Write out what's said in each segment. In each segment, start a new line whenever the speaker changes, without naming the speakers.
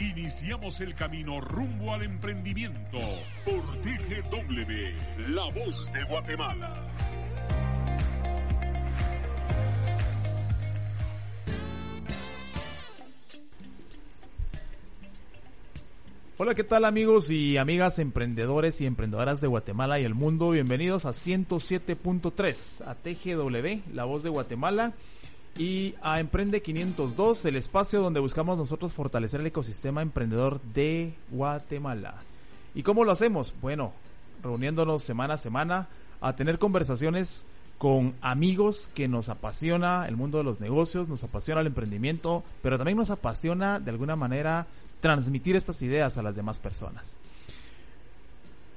Iniciamos el camino rumbo al emprendimiento por TGW, La Voz de Guatemala.
Hola, ¿qué tal amigos y amigas emprendedores y emprendedoras de Guatemala y el mundo? Bienvenidos a 107.3, a TGW, La Voz de Guatemala y a Emprende 502, el espacio donde buscamos nosotros fortalecer el ecosistema emprendedor de Guatemala. ¿Y cómo lo hacemos? Bueno, reuniéndonos semana a semana a tener conversaciones con amigos que nos apasiona el mundo de los negocios, nos apasiona el emprendimiento, pero también nos apasiona de alguna manera transmitir estas ideas a las demás personas.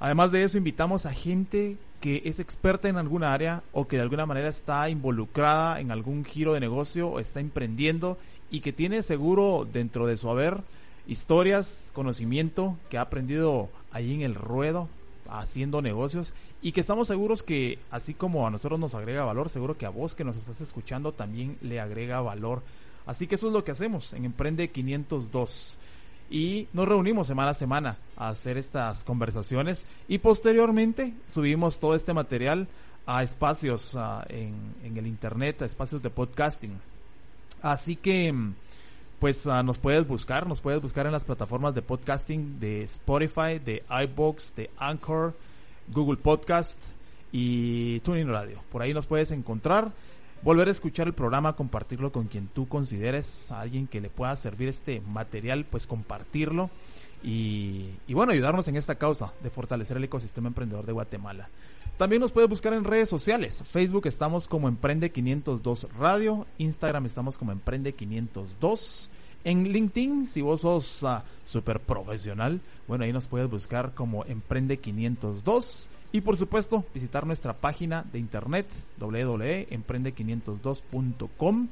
Además de eso, invitamos a gente que es experta en alguna área o que de alguna manera está involucrada en algún giro de negocio o está emprendiendo y que tiene seguro dentro de su haber historias, conocimiento que ha aprendido allí en el ruedo haciendo negocios y que estamos seguros que así como a nosotros nos agrega valor, seguro que a vos que nos estás escuchando también le agrega valor. Así que eso es lo que hacemos en Emprende 502 y nos reunimos semana a semana a hacer estas conversaciones y posteriormente subimos todo este material a espacios en, en, el internet, a espacios de podcasting. Así que pues nos puedes buscar, nos puedes buscar en las plataformas de podcasting de Spotify, de iBox, de Anchor, Google Podcast y Tuning Radio. Por ahí nos puedes encontrar volver a escuchar el programa, compartirlo con quien tú consideres a alguien que le pueda servir este material, pues compartirlo y, bueno, ayudarnos en esta causa de fortalecer el ecosistema emprendedor de Guatemala. También nos puedes buscar en redes sociales. Facebook estamos como Emprende 502 Radio, Instagram estamos como Emprende 502. En LinkedIn, si vos sos uh, súper profesional, bueno, ahí nos puedes buscar como Emprende 502 y por supuesto, visitar nuestra página de internet www.emprende502.com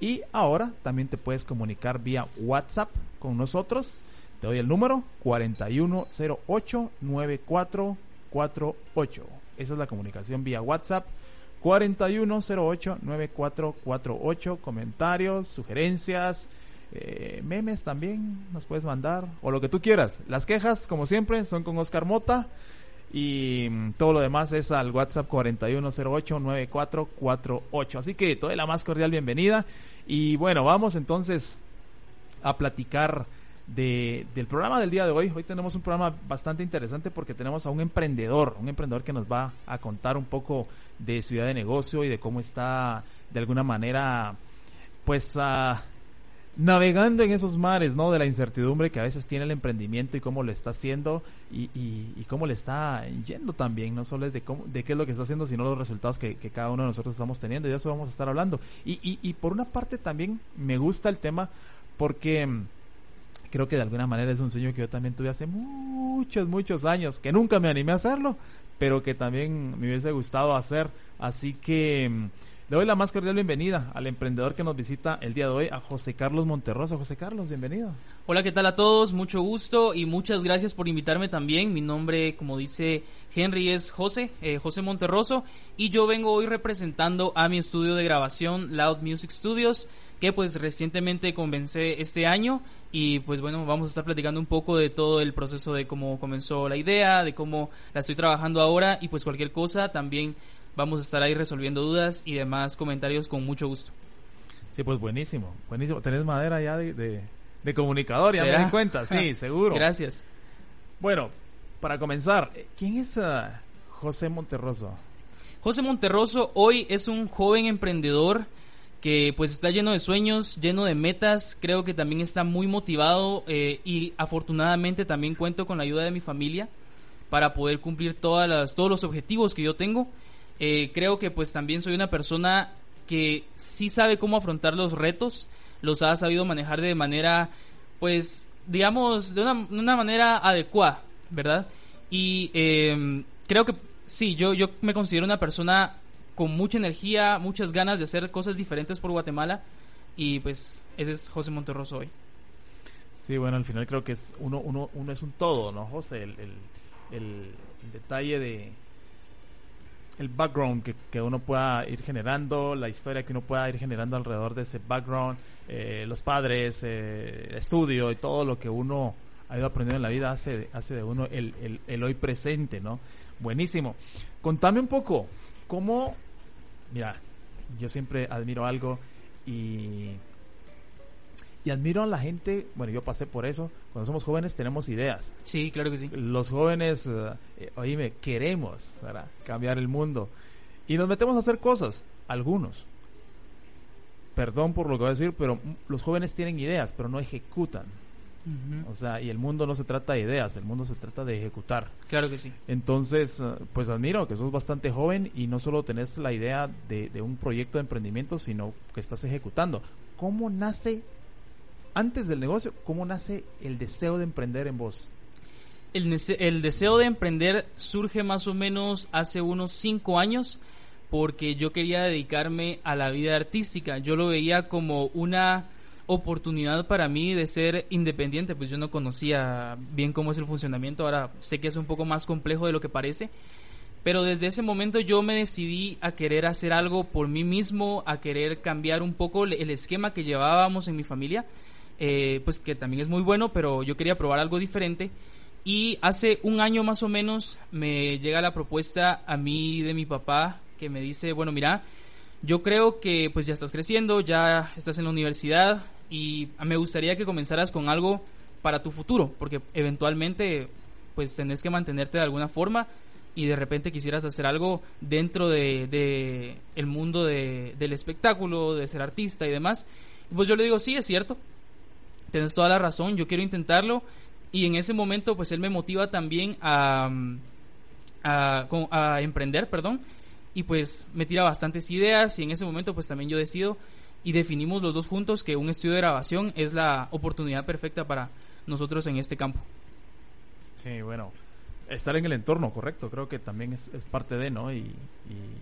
y ahora también te puedes comunicar vía WhatsApp con nosotros. Te doy el número 4108-9448. Esa es la comunicación vía WhatsApp. 4108-9448. Comentarios, sugerencias, eh, memes también nos puedes mandar. O lo que tú quieras. Las quejas, como siempre, son con Oscar Mota. Y mm, todo lo demás es al WhatsApp 4108-9448. Así que toda la más cordial bienvenida. Y bueno, vamos entonces a platicar de, del programa del día de hoy. Hoy tenemos un programa bastante interesante porque tenemos a un emprendedor, un emprendedor que nos va a contar un poco de su idea de negocio y de cómo está de alguna manera pues a navegando en esos mares, ¿no? De la incertidumbre que a veces tiene el emprendimiento y cómo lo está haciendo y, cómo le está yendo también, no solo es de, cómo, de qué es lo que está haciendo, sino los resultados que, que cada uno de nosotros estamos teniendo y de eso vamos a estar hablando. Y, y, y por una parte también me gusta el tema porque mm, creo que de alguna manera es un sueño que yo también tuve hace muchos, muchos años, que nunca me animé a hacerlo, pero que también me hubiese gustado hacer. Así que mm, le doy la más cordial bienvenida al emprendedor que nos visita el día de hoy, a José Carlos Monterroso. José Carlos, bienvenido.
Hola, ¿qué tal a todos? Mucho gusto y muchas gracias por invitarme también. Mi nombre, como dice Henry, es José, eh, José Monterroso, y yo vengo hoy representando a mi estudio de grabación, Loud Music Studios, que pues recientemente comencé este año y pues bueno, vamos a estar platicando un poco de todo el proceso de cómo comenzó la idea, de cómo la estoy trabajando ahora y pues cualquier cosa también Vamos a estar ahí resolviendo dudas y demás comentarios con mucho gusto.
Sí, pues buenísimo, buenísimo. ¿Tenés madera ya de, de comunicador, ya me
¿Será?
di cuenta, sí, seguro.
Gracias.
Bueno, para comenzar, ¿quién es ah, José Monterroso?
José Monterroso hoy es un joven emprendedor que pues está lleno de sueños, lleno de metas, creo que también está muy motivado eh, y afortunadamente también cuento con la ayuda de mi familia para poder cumplir todas las, todos los objetivos que yo tengo. Eh, creo que pues también soy una persona que sí sabe cómo afrontar los retos, los ha sabido manejar de manera pues digamos de una, una manera adecuada, ¿verdad? Y eh, creo que sí, yo, yo me considero una persona con mucha energía, muchas ganas de hacer cosas diferentes por Guatemala. Y pues ese es José Monterroso hoy.
Sí, bueno, al final creo que es uno, uno, uno es un todo, ¿no, José? El- el detalle de el background que, que uno pueda ir generando, la historia que uno pueda ir generando alrededor de ese background, eh, los padres, eh, estudio y todo lo que uno ha ido aprendiendo en la vida hace, hace de uno el, el, el hoy presente, ¿no? Buenísimo. Contame un poco, ¿cómo, mira, yo siempre admiro algo y y admiro a la gente, bueno, yo pasé por eso, cuando somos jóvenes tenemos ideas.
Sí, claro que sí.
Los jóvenes, eh, eh, oíme, queremos ¿verdad? cambiar el mundo. Y nos metemos a hacer cosas, algunos. Perdón por lo que voy a decir, pero los jóvenes tienen ideas, pero no ejecutan. O sea, y el mundo no se trata de ideas, el mundo se trata de ejecutar.
Claro que sí.
Entonces, eh, pues admiro que sos bastante joven y no solo tenés la idea de, de un proyecto de emprendimiento, sino que estás ejecutando. ¿Cómo nace, antes del negocio, cómo nace el deseo de emprender en vos?
El, deseo de emprender surge más o menos hace unos cinco años porque yo quería dedicarme a la vida artística. Yo lo veía como una oportunidad para mí de ser independiente, pues yo no conocía bien cómo es el funcionamiento, ahora sé que es un poco más complejo de lo que parece, pero desde ese momento yo me decidí a querer hacer algo por mí mismo, a querer cambiar un poco el esquema que llevábamos en mi familia, eh, pues que también es muy bueno, pero yo quería probar algo diferente. Y hace un año más o menos me llega la propuesta a mí de mi papá que me dice, bueno, mira, yo creo que pues ya estás creciendo, ya estás en la universidad y me gustaría que comenzaras con algo para tu futuro, porque eventualmente pues tenés que mantenerte de alguna forma y de repente quisieras hacer algo dentro de, de el mundo de- del espectáculo, de ser artista y demás. Pues yo le digo, sí, es cierto, tienes toda la razón, yo quiero intentarlo. Y en ese momento, pues él me motiva también a, a, emprender, perdón. Y pues me tira bastantes ideas y en ese momento pues también yo decido y definimos los dos juntos que un estudio de grabación es la oportunidad perfecta para nosotros en este campo.
Sí, bueno, estar en el entorno, correcto, creo que también es, parte de, ¿no? Y,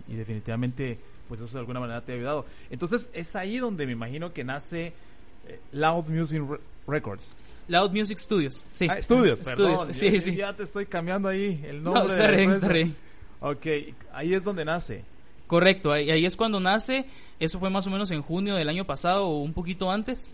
y- definitivamente, pues eso de alguna manera te ha ayudado. Entonces, es ahí donde me imagino que nace Loud Music Re- Records.
Loud Music Studios, sí.
Ah, estudios, perdón.
Estudios, sí,
ya,
sí.
ya te estoy cambiando ahí el
No,
nombre.
está bien,
empresa.
está bien.
Ok, ahí es donde nace.
Correcto, ahí, ahí es cuando nace, eso fue más o menos en junio del año pasado o un poquito antes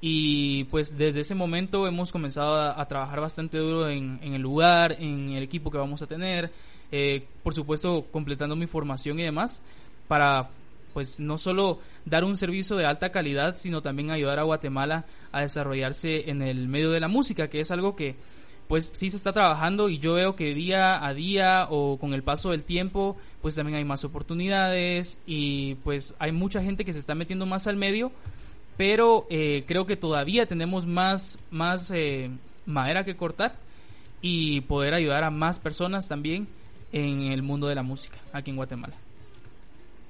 y pues desde ese momento hemos comenzado a, a trabajar bastante duro en, en el lugar, en el equipo que vamos a tener, eh, por supuesto completando mi formación y demás para pues no solo dar un servicio de alta calidad, sino también ayudar a Guatemala a desarrollarse en el medio de la música, que es algo que pues sí se está trabajando y yo veo que día a día o con el paso del tiempo pues también hay más oportunidades y pues hay mucha gente que se está metiendo más al medio pero eh, creo que todavía tenemos más más eh, madera que cortar y poder ayudar a más personas también en el mundo de la música aquí en Guatemala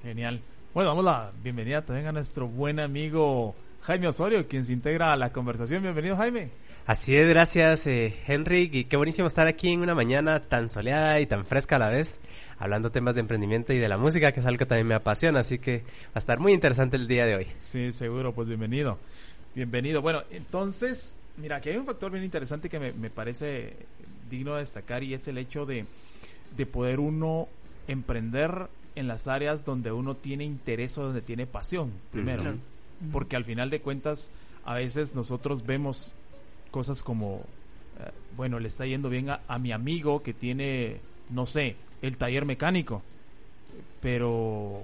Genial. Bueno, damos la bienvenida también a nuestro buen amigo Jaime Osorio, quien se integra a la conversación. Bienvenido, Jaime.
Así es, gracias eh, Henry, y qué buenísimo estar aquí en una mañana tan soleada y tan fresca a la vez, hablando temas de emprendimiento y de la música, que es algo que también me apasiona, así que va a estar muy interesante el día de hoy.
Sí, seguro, pues bienvenido. Bienvenido. Bueno, entonces, mira, aquí hay un factor bien interesante que me, me parece digno de destacar y es el hecho de, de poder uno emprender en las áreas donde uno tiene interés o donde tiene pasión, primero.
Claro.
Porque al final de cuentas, a veces nosotros vemos cosas como, eh, bueno, le está yendo bien a, a mi amigo que tiene, no sé, el taller mecánico, pero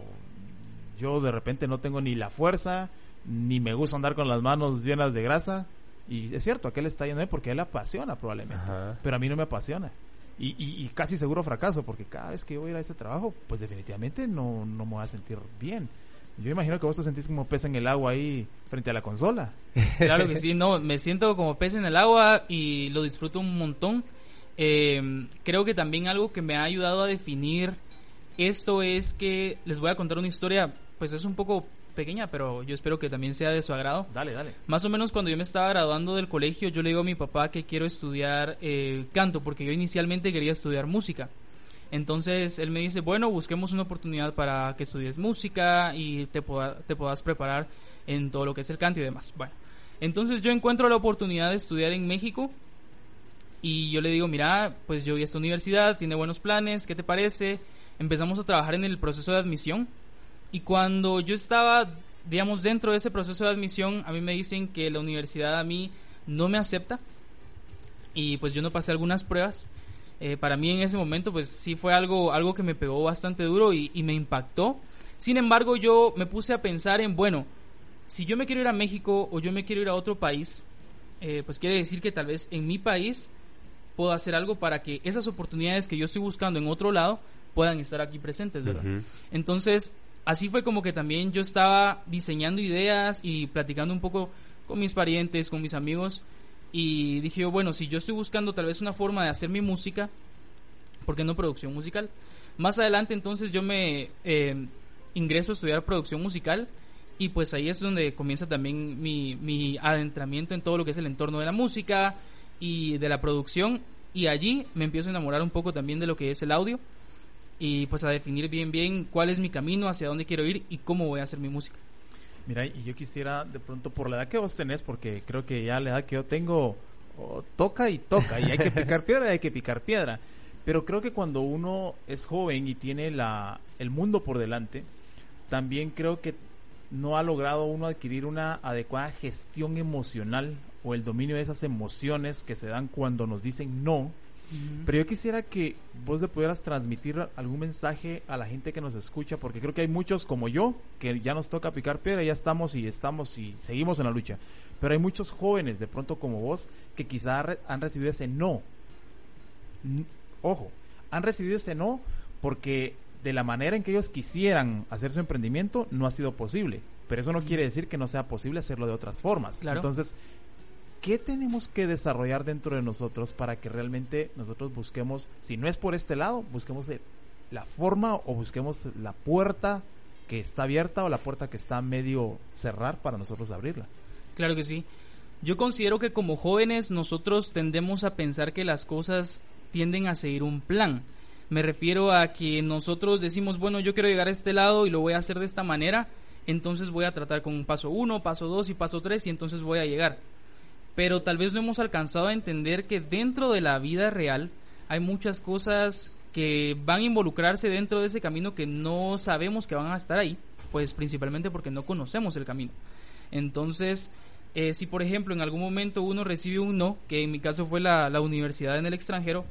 yo de repente no tengo ni la fuerza, ni me gusta andar con las manos llenas de grasa, Y es cierto, aquel está yendo ahí porque a él le apasiona probablemente.
Ajá.
Pero a mí no me apasiona. Y, y, casi seguro fracaso, porque cada vez que voy a ir a ese trabajo, pues definitivamente no, no me voy a sentir bien. Yo imagino que vos te sentís como pez en el agua ahí frente a la consola.
Claro que sí, no, me siento como pez en el agua y lo disfruto un montón. Eh, creo que también algo que me ha ayudado a definir esto es que les voy a contar una historia, pues es un poco pequeña, pero yo espero que también sea de su agrado.
Dale, dale.
Más o menos cuando yo me estaba graduando del colegio, yo le digo a mi papá que quiero estudiar eh, canto, porque yo inicialmente quería estudiar música. Entonces él me dice, bueno, busquemos una oportunidad para que estudies música y te, pueda- te puedas preparar en todo lo que es el canto y demás. Bueno, entonces yo encuentro la oportunidad de estudiar en México y yo le digo, mira, pues yo vi esta universidad, tiene buenos planes, ¿qué te parece? Empezamos a trabajar en el proceso de admisión y cuando yo estaba, digamos, dentro de ese proceso de admisión, a mí me dicen que la universidad a mí no me acepta y pues yo no pasé algunas pruebas. Eh, para mí en ese momento pues sí fue algo, algo que me pegó bastante duro y, y me impactó. Sin embargo yo me puse a pensar en, bueno, si yo me quiero ir a México o yo me quiero ir a otro país, eh, pues quiere decir que tal vez en mi país puedo hacer algo para que esas oportunidades que yo estoy buscando en otro lado puedan estar aquí presentes, ¿verdad?
Ujú.
Entonces, así fue como que también yo estaba diseñando ideas y platicando un poco con mis parientes, con mis amigos. Y dije, bueno, si yo estoy buscando tal vez una forma de hacer mi música, ¿por qué no producción musical? Más adelante entonces yo me eh, ingreso a estudiar producción musical y pues ahí es donde comienza también mi, mi adentramiento en todo lo que es el entorno de la música y de la producción y allí me empiezo a enamorar un poco también de lo que es el audio y pues a definir bien bien cuál es mi camino, hacia dónde quiero ir y cómo voy a hacer mi música.
Mira, y yo quisiera de pronto por la edad que vos tenés, porque creo que ya la edad que yo tengo toca y toca, y hay que picar piedra y hay que picar piedra. Pero creo que cuando uno es joven y tiene la, el mundo por delante, también creo que no ha logrado uno adquirir una adecuada gestión emocional o el dominio de esas emociones que se dan cuando nos dicen no. Pero yo quisiera que vos le pudieras transmitir algún mensaje a la gente que nos escucha, porque creo que hay muchos como yo, que ya nos toca picar piedra, ya estamos y estamos y seguimos en la lucha. Pero hay muchos jóvenes, de pronto como vos, que quizá han recibido ese no. Ojo, han recibido ese no porque de la manera en que ellos quisieran hacer su emprendimiento no ha sido posible. Pero eso no quiere decir que no sea posible hacerlo de otras formas.
Claro.
Entonces, ¿qué tenemos que desarrollar dentro de nosotros para que realmente nosotros busquemos, si no es por este lado, busquemos la forma o busquemos la puerta que está abierta o la puerta que está medio cerrar para nosotros abrirla?
Claro que sí. Yo considero que como jóvenes nosotros tendemos a pensar que las cosas tienden a seguir un plan. Me refiero a que nosotros decimos, bueno, yo quiero llegar a este lado y lo voy a hacer de esta manera, entonces voy a tratar con paso 1, paso 2 y paso 3 y entonces voy a llegar. Pero tal vez no hemos alcanzado a entender que dentro de la vida real hay muchas cosas que van a involucrarse dentro de ese camino que no sabemos que van a estar ahí, pues principalmente porque no conocemos el camino. Entonces, eh, si por ejemplo en algún momento uno recibe un no, que en mi caso fue la, la universidad en el extranjero,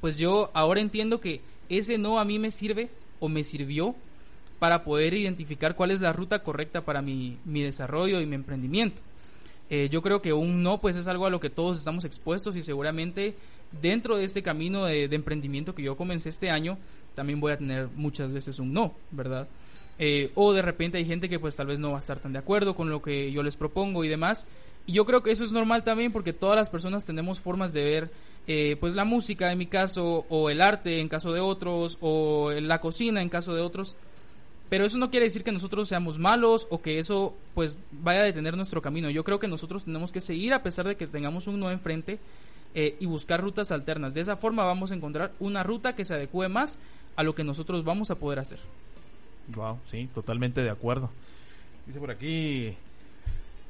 pues yo ahora entiendo que ese no a mí me sirve o me sirvió para poder identificar cuál es la ruta correcta para mi, mi desarrollo y mi emprendimiento. Eh, yo creo que un no pues es algo a lo que todos estamos expuestos y seguramente dentro de este camino de, emprendimiento que yo comencé este año también voy a tener muchas veces un no, ¿verdad? Eh, o de repente hay gente que pues tal vez no va a estar tan de acuerdo con lo que yo les propongo y demás. Y yo creo que eso es normal también porque todas las personas tenemos formas de ver eh, pues la música en mi caso o el arte en caso de otros o la cocina en caso de otros. Pero eso no quiere decir que nosotros seamos malos o que eso pues vaya a detener nuestro camino. Yo creo que nosotros tenemos que seguir a pesar de que tengamos un no enfrente eh, y buscar rutas alternas. De esa forma vamos a encontrar una ruta que se adecue más a lo que nosotros vamos a poder hacer.
Wow, sí, totalmente de acuerdo. Dice por aquí.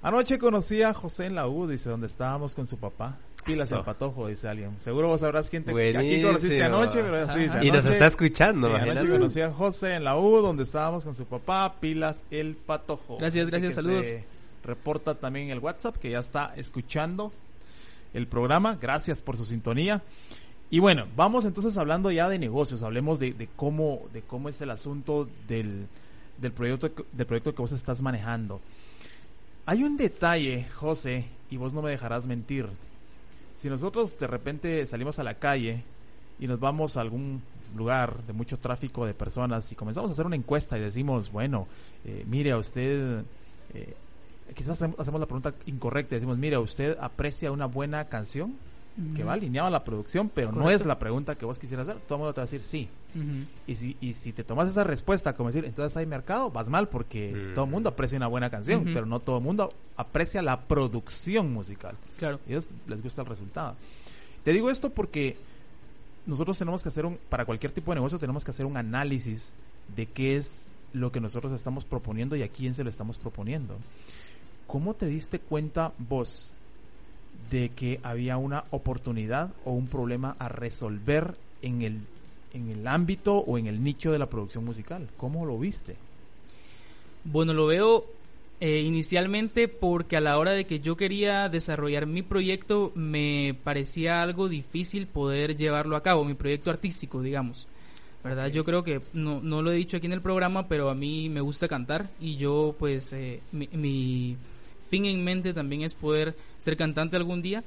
Anoche conocí a José en la U, dice, donde estábamos con su papá. Pilas el patojo, dice alguien. Seguro vos sabrás quién te aquí conociste anoche, pero sí, dice,
Y nos
anoche-
está escuchando,
Sí, anoche conocí a José en la U, donde estábamos con su papá, Pilas el Patojo.
Gracias, gracias,
que
saludos.
se Reporta también en el WhatsApp que ya está escuchando el programa. Gracias por su sintonía. Y bueno, vamos entonces hablando ya de negocios. Hablemos de, de cómo, de cómo es el asunto del, del proyecto, que- del proyecto que vos estás manejando. Hay un detalle, José, y vos no me dejarás mentir. Si nosotros de repente salimos a la calle y nos vamos a algún lugar de mucho tráfico de personas y comenzamos a hacer una encuesta y decimos, bueno, eh, mire a usted, eh, quizás hacemos la pregunta incorrecta, decimos, mire, ¿usted aprecia una buena canción? que va alineado a la producción, pero no es la pregunta que vos quisieras hacer. Todo el mundo te va a decir sí. Y, si, y si te tomas esa respuesta como decir, entonces hay mercado, vas mal porque todo el mundo aprecia una buena canción, pero no todo el mundo aprecia la producción musical.
Claro.
Y ellos les gusta el resultado. Te digo esto porque nosotros tenemos que hacer un, para cualquier tipo de negocio tenemos que hacer un análisis de qué es lo que nosotros estamos proponiendo y a quién se lo estamos proponiendo. ¿Cómo te diste cuenta vos de que había una oportunidad o un problema a resolver en el, en el ámbito o en el nicho de la producción musical. ¿Cómo lo viste?
Bueno, lo veo eh, inicialmente porque a la hora de que yo quería desarrollar mi proyecto me parecía algo difícil poder llevarlo a cabo, mi proyecto artístico, digamos. ¿verdad? Yo creo que no, no lo he dicho aquí en el programa, pero a mí me gusta cantar y yo pues eh, mi fin en mente también es poder ser cantante algún día.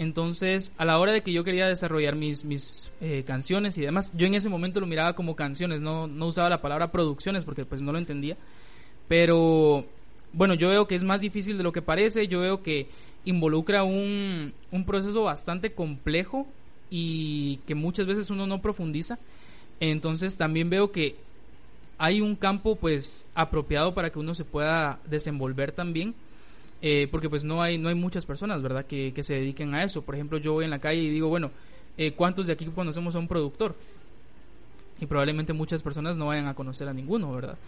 Entonces, a la hora de que yo quería desarrollar mis, mis eh, canciones y demás, yo en ese momento lo miraba como canciones, no, no usaba la palabra producciones porque pues no lo entendía. Pero bueno, yo veo que es más difícil de lo que parece, yo veo que involucra un, un proceso bastante complejo y que muchas veces uno no profundiza. Entonces también veo que hay un campo pues apropiado para que uno se pueda desenvolver también eh, porque pues no hay, no hay muchas personas, ¿verdad?, que, se dediquen a eso. Por ejemplo, yo voy en la calle y digo, bueno, eh, ¿cuántos de aquí conocemos a un productor? Y probablemente muchas personas no vayan a conocer a ninguno, ¿verdad?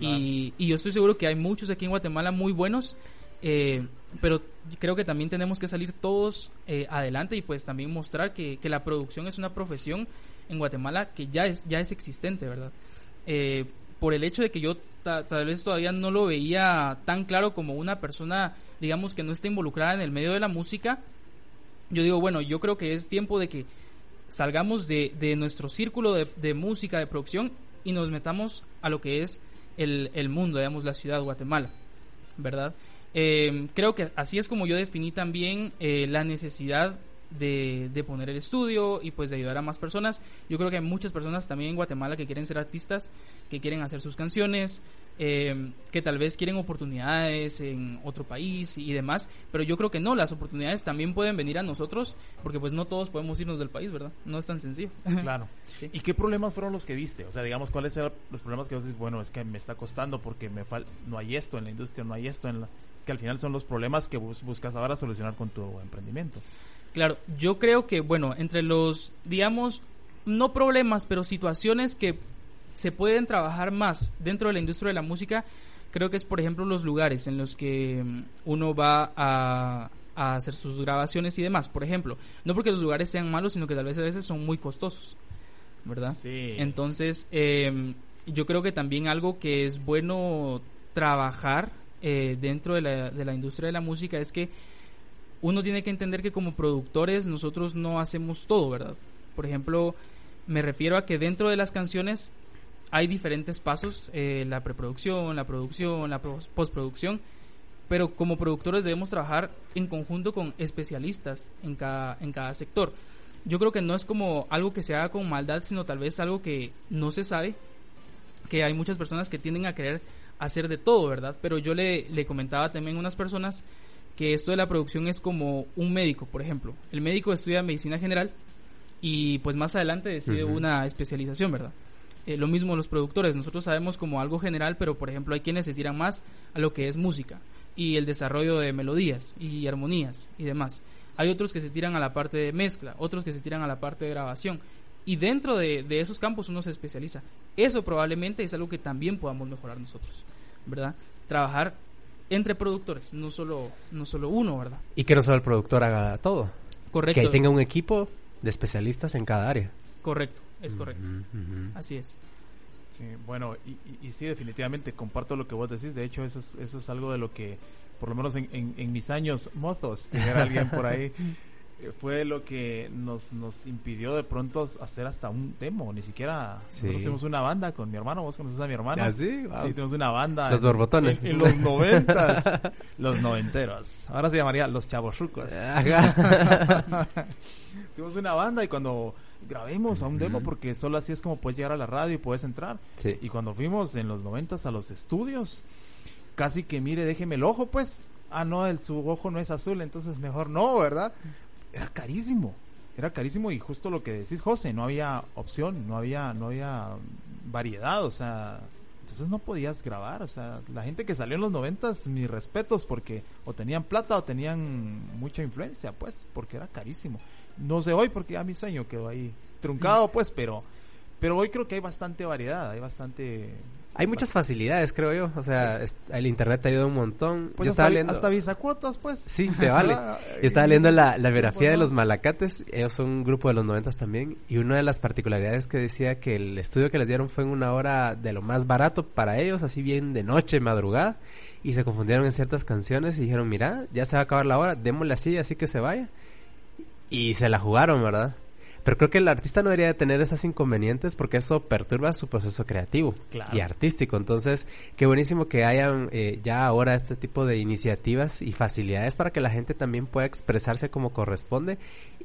Y, y, yo estoy seguro que hay muchos aquí en Guatemala muy buenos, eh, pero creo que también tenemos que salir todos adelante y pues también mostrar que, que, la producción es una profesión en Guatemala que ya es, ya es existente, ¿verdad? Por el hecho de que yo tal vez todavía no lo veía tan claro como una persona, digamos, que no está involucrada en el medio de la música, yo digo, bueno, yo creo que es tiempo de que salgamos de, de nuestro círculo de, de, música, de producción, y nos metamos a lo que es el, el mundo, digamos, la ciudad de Guatemala, ¿verdad? Eh, creo que así es como yo definí también eh, la necesidad de, de, poner el estudio y pues de ayudar a más personas. Yo creo que hay muchas personas también en Guatemala que quieren ser artistas, que quieren hacer sus canciones, eh, que tal vez quieren oportunidades en otro país y demás, pero yo creo que no, las oportunidades también pueden venir a nosotros porque pues no todos podemos irnos del país, ¿verdad? No es tan sencillo.
Claro. ¿Y qué problemas fueron los que viste? O sea, digamos, ¿cuáles eran los problemas que vos dices, bueno, es que me está costando porque me fal no hay esto en la industria, no hay esto en la... que al final son los problemas que vos buscas ahora solucionar con tu emprendimiento?
Claro, yo creo que, bueno, entre los, digamos, no problemas, pero situaciones que se pueden trabajar más dentro de la industria de la música, creo que es, por ejemplo, los lugares en los que mm, uno va a, hacer sus grabaciones y demás. Por ejemplo, no porque los lugares sean malos, sino que tal vez a veces son muy costosos, ¿verdad?
Sí.
Entonces, em, yo creo que también algo que es bueno trabajar eh, dentro de la, de la industria de la música es que uno tiene que entender que como productores nosotros no hacemos todo, ¿verdad? Por ejemplo, me refiero a que dentro de las canciones hay diferentes pasos, eh, la preproducción, la producción, la postproducción, pero como productores debemos trabajar en conjunto con especialistas en cada, en cada sector. Yo creo que no es como algo que se haga con maldad, sino tal vez algo que no se sabe, que hay muchas personas que tienden a querer hacer de todo, ¿verdad? Pero yo le, le comentaba también a unas personas que esto de la producción es como un médico, por ejemplo. El médico estudia medicina general y pues más adelante decide una especialización, ¿verdad? Eh, lo mismo los productores, nosotros sabemos como algo general, pero por ejemplo hay quienes se tiran más a lo que es música y el desarrollo de melodías y armonías y demás. Hay otros que se tiran a la parte de mezcla, otros que se tiran a la parte de grabación. Y dentro de, de esos campos uno se especializa. Eso probablemente es algo que también podamos mejorar nosotros, ¿verdad? Trabajar entre productores, no solo, no solo uno, ¿verdad?
Y que no solo el productor haga todo.
Correcto.
Que tenga un equipo de especialistas en cada área.
Correcto, es correcto. Así es.
Sí, bueno, y, y, sí, definitivamente comparto lo que vos decís. De hecho, eso es, eso es algo de lo que, por lo menos en, en, mis años mozos, tener alguien por ahí, fue lo que nos, nos impidió de pronto hacer hasta un demo, ni siquiera
Sí.
nosotros tuvimos una banda con mi hermano, vos conoces a mi hermano.
¿Ah, sí? Wow.
Sí, tenemos una banda.
Los
en-
borbotones.
En, en los noventas. los noventeros. Ahora se llamaría Los Chavos
Ajá.
Tuvimos una banda y cuando grabemos a un demo, porque solo así es como puedes llegar a la radio y puedes entrar.
Sí.
Y cuando fuimos en los noventas a los estudios, casi que mire, déjeme el ojo, pues. Ah, no, el, su ojo no es azul, entonces mejor no, ¿verdad? Era carísimo. Era carísimo y justo lo que decís, José, no había opción, no había, no había variedad, o sea, entonces no podías grabar, o sea, la gente que salió en los noventas, mis respetos, porque o tenían plata o tenían mucha influencia, pues, porque era carísimo. No sé hoy porque ya mi sueño quedó ahí truncado, pues, pero, pero hoy creo que hay bastante variedad, hay bastante...
Hay muchas facilidades, creo yo. O sea, el internet te ayuda un montón.
Pues
yo
hasta,
estaba leyendo...
hasta bisacuotas, pues.
Sí, se vale. Yo estaba leyendo la, la biografía de los Malacates. Ellos son un grupo de los noventas también. Y una de las particularidades que decía que el estudio que les dieron fue en una hora de lo más barato para ellos, así bien de noche, madrugada. Y se confundieron en ciertas canciones y dijeron, mira, ya se va a acabar la hora, démosle así, así que se vaya. Y se la jugaron, ¿verdad? Pero creo que el artista no debería de tener esas inconvenientes porque eso perturba su proceso creativo
Claro.
y artístico. Entonces, qué buenísimo que hayan eh, ya ahora este tipo de iniciativas y facilidades para que la gente también pueda expresarse como corresponde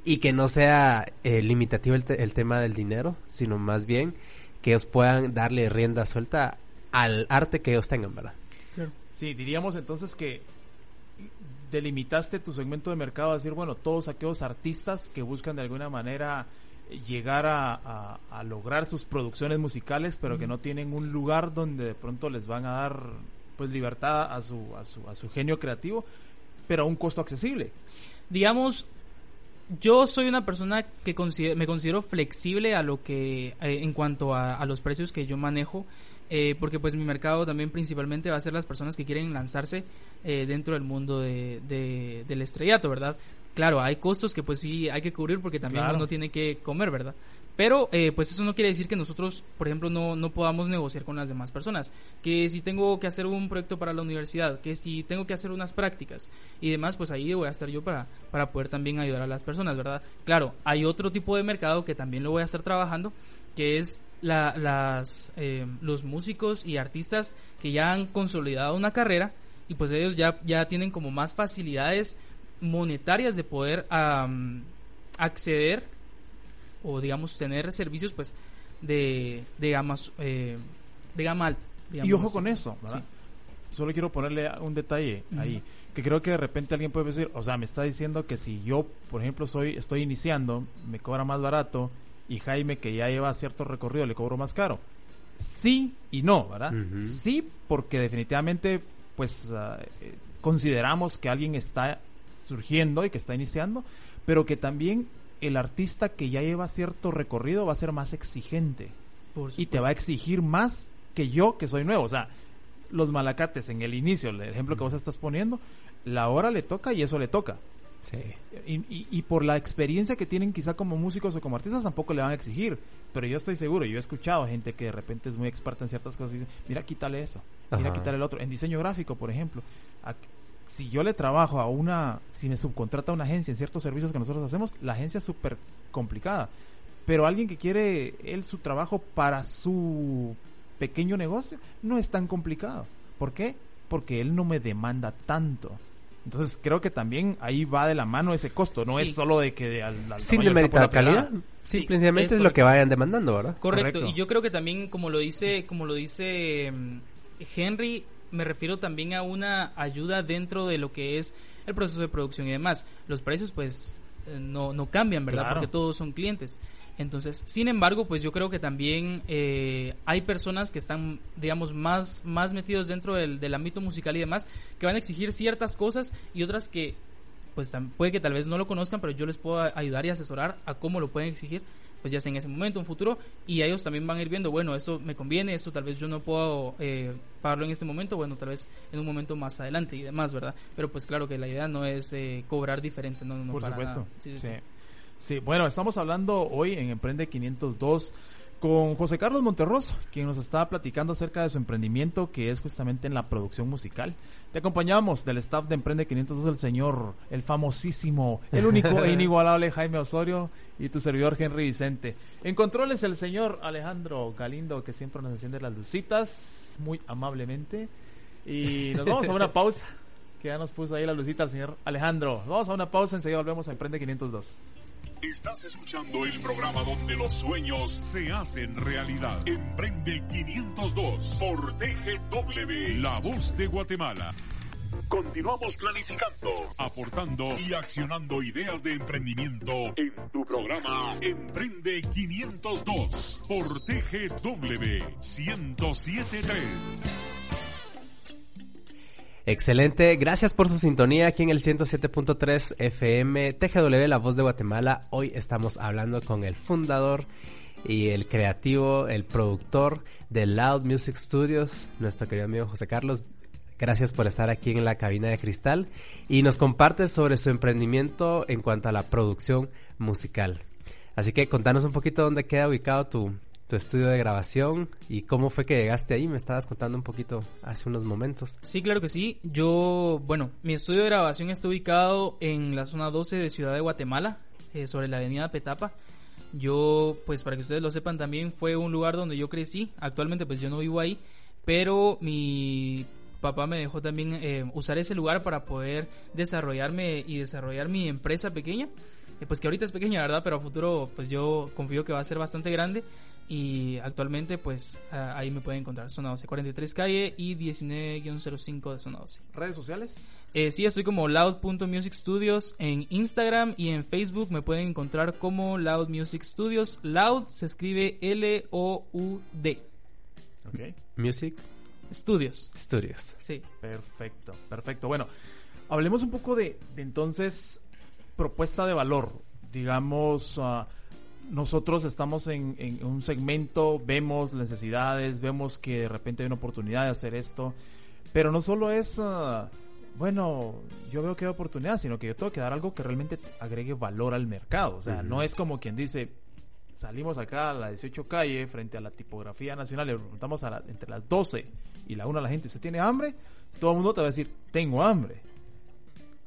y que no sea eh, limitativo el, te- el tema del dinero, sino más bien que ellos puedan darle rienda suelta al arte que ellos tengan, ¿verdad?
Sí, diríamos entonces que delimitaste tu segmento de mercado a decir, bueno, todos aquellos artistas que buscan de alguna manera llegar a, a- a lograr sus producciones musicales, pero que no tienen un lugar donde de pronto les van a dar pues libertad a su, a su, a su genio creativo, pero a un costo accesible.
digamos, yo soy una persona que consider- me considero flexible a lo que, eh, en cuanto a, a los precios que yo manejo, eh, porque pues mi mercado también principalmente va a ser las personas que quieren lanzarse eh, dentro del mundo de, de- del estrellato, ¿verdad? Claro, hay costos que pues sí hay que cubrir porque también
Claro.
uno tiene que comer, ¿verdad? Pero eh, pues eso no quiere decir que nosotros, por ejemplo, no, no podamos negociar con las demás personas. Que si tengo que hacer un proyecto para la universidad, que si tengo que hacer unas prácticas y demás, pues ahí voy a estar yo para, para poder también ayudar a las personas, ¿verdad? Claro, hay otro tipo de mercado que también lo voy a estar trabajando, que es la, las, eh, los músicos y artistas que ya han consolidado una carrera y pues ellos ya, ya tienen como más facilidades monetarias de poder acceder o digamos tener servicios pues de, de gama su- eh, de gama alta
Y ojo con eso, ¿verdad? Solo quiero ponerle un detalle ahí, que creo que de repente alguien puede decir, o sea, me está diciendo que si yo, por ejemplo, soy estoy iniciando, me cobra más barato y Jaime que ya lleva cierto recorrido le cobro más caro. Sí y no, ¿verdad? Sí, porque definitivamente pues ah, eh, consideramos que alguien está surgiendo y que está iniciando, pero que también el artista que ya lleva cierto recorrido va a ser más exigente
Por
y te va a exigir más que yo que soy nuevo. O sea, los malacates en el inicio, el ejemplo que vos estás poniendo, la hora le toca y eso le toca.
Sí.
Y, y- y por la experiencia que tienen quizá como músicos o como artistas tampoco le van a exigir. Pero yo estoy seguro, yo he escuchado gente que de repente es muy experta en ciertas cosas y dice, mira, quítale eso, mira, quítale el otro. En diseño gráfico, por ejemplo, si yo le trabajo a una, si me subcontrata a una agencia en ciertos servicios que nosotros hacemos, la agencia es súper complicada. Pero alguien que quiere él su trabajo para su pequeño negocio no es tan complicado. ¿Por qué? Porque él no me demanda tanto. Entonces creo que también ahí va de la mano ese costo, no
Sí.
es solo de que al, al
Sin demeritar calidad.
Sí,
Simplemente
es
es, lo que vayan demandando, ¿verdad?
Correcto.
Correcto.
y yo creo que también como lo dice como lo dice mm, Henry me refiero también a una ayuda dentro de lo que es el proceso de producción y demás los precios pues eh, no, no cambian verdad
Claro.
porque todos son clientes entonces sin embargo pues yo creo que también eh, hay personas que están digamos más más metidos dentro del, del ámbito musical y demás que van a exigir ciertas cosas y otras que pues puede que tal vez no lo conozcan, pero yo les puedo ayudar y asesorar a cómo lo pueden exigir, pues ya sea en ese momento, en futuro, y ellos también van a ir viendo, bueno, esto me conviene, esto tal vez yo no puedo eh, pagarlo en este momento, bueno, tal vez en un momento más adelante y demás, ¿verdad? Pero pues claro que la idea no es eh, cobrar diferente, no, no, no,
Por
para
supuesto.
nada. Sí,
sí,
Sí.
Sí. Bueno, estamos hablando hoy en Emprende 502 con José Carlos Monterroso, quien nos estaba platicando acerca de su emprendimiento que es justamente en la producción musical. Te acompañamos del staff de Emprende 502 el señor, el famosísimo, el único e inigualable Jaime Osorio y tu servidor Henry Vicente. En controles el señor Alejandro Galindo que siempre nos enciende las lucitas muy amablemente. Y nos vamos a una pausa, que ya nos puso ahí la lucita el señor Alejandro. Vamos a una pausa, enseguida volvemos a Emprende 502.
Estás escuchando el programa donde los sueños se hacen realidad. Emprende 502 por TGW, La Voz de Guatemala. Continuamos planificando, aportando y accionando ideas de emprendimiento en tu programa Emprende 502 por TGW 1073.
Excelente, gracias por su sintonía aquí en el 107.3 FM TGW La Voz de Guatemala. Hoy estamos hablando con el fundador y el creativo, el productor de Loud Music Studios, nuestro querido amigo José Carlos. Gracias por estar aquí en la cabina de cristal y nos comparte sobre su emprendimiento en cuanto a la producción musical. Así que contanos un poquito dónde queda ubicado tu, tu estudio de grabación y cómo fue que llegaste ahí. Me estabas contando un poquito hace unos momentos.
Sí, claro que sí. Yo, bueno, mi estudio de grabación está ubicado en la zona 12 de Ciudad de Guatemala, eh, sobre la avenida Petapa. Yo, pues para que ustedes lo sepan también, fue un lugar donde yo crecí. Actualmente pues yo no vivo ahí, pero mi papá me dejó también eh, usar ese lugar para poder desarrollarme y desarrollar mi empresa pequeña. Eh, pues que ahorita es pequeña, ¿verdad? Pero a futuro pues yo confío que va a ser bastante grande y actualmente pues ahí me pueden encontrar zona 12 43 calle y 19-05 de zona 12
redes sociales
eh, sí estoy como loud.music studios en Instagram y en Facebook me pueden encontrar como loud music studios. Loud se escribe L O U D.
Okay.
music
studios.
Studios.
Sí.
Perfecto perfecto. Bueno hablemos un poco de, de entonces propuesta de valor. Digamos uh, nosotros estamos en, en, un segmento, vemos necesidades, vemos que de repente hay una oportunidad de hacer esto, pero no solo es, uh, bueno, yo veo que hay oportunidad, sino que yo tengo que dar algo que realmente agregue valor al mercado. O sea, uh -huh. no es como quien dice, salimos acá a la 18 calle frente a la tipografía nacional, le preguntamos a la, entre las 12 y la 1 a la gente, ¿usted tiene hambre? Todo el mundo te va a decir, tengo hambre.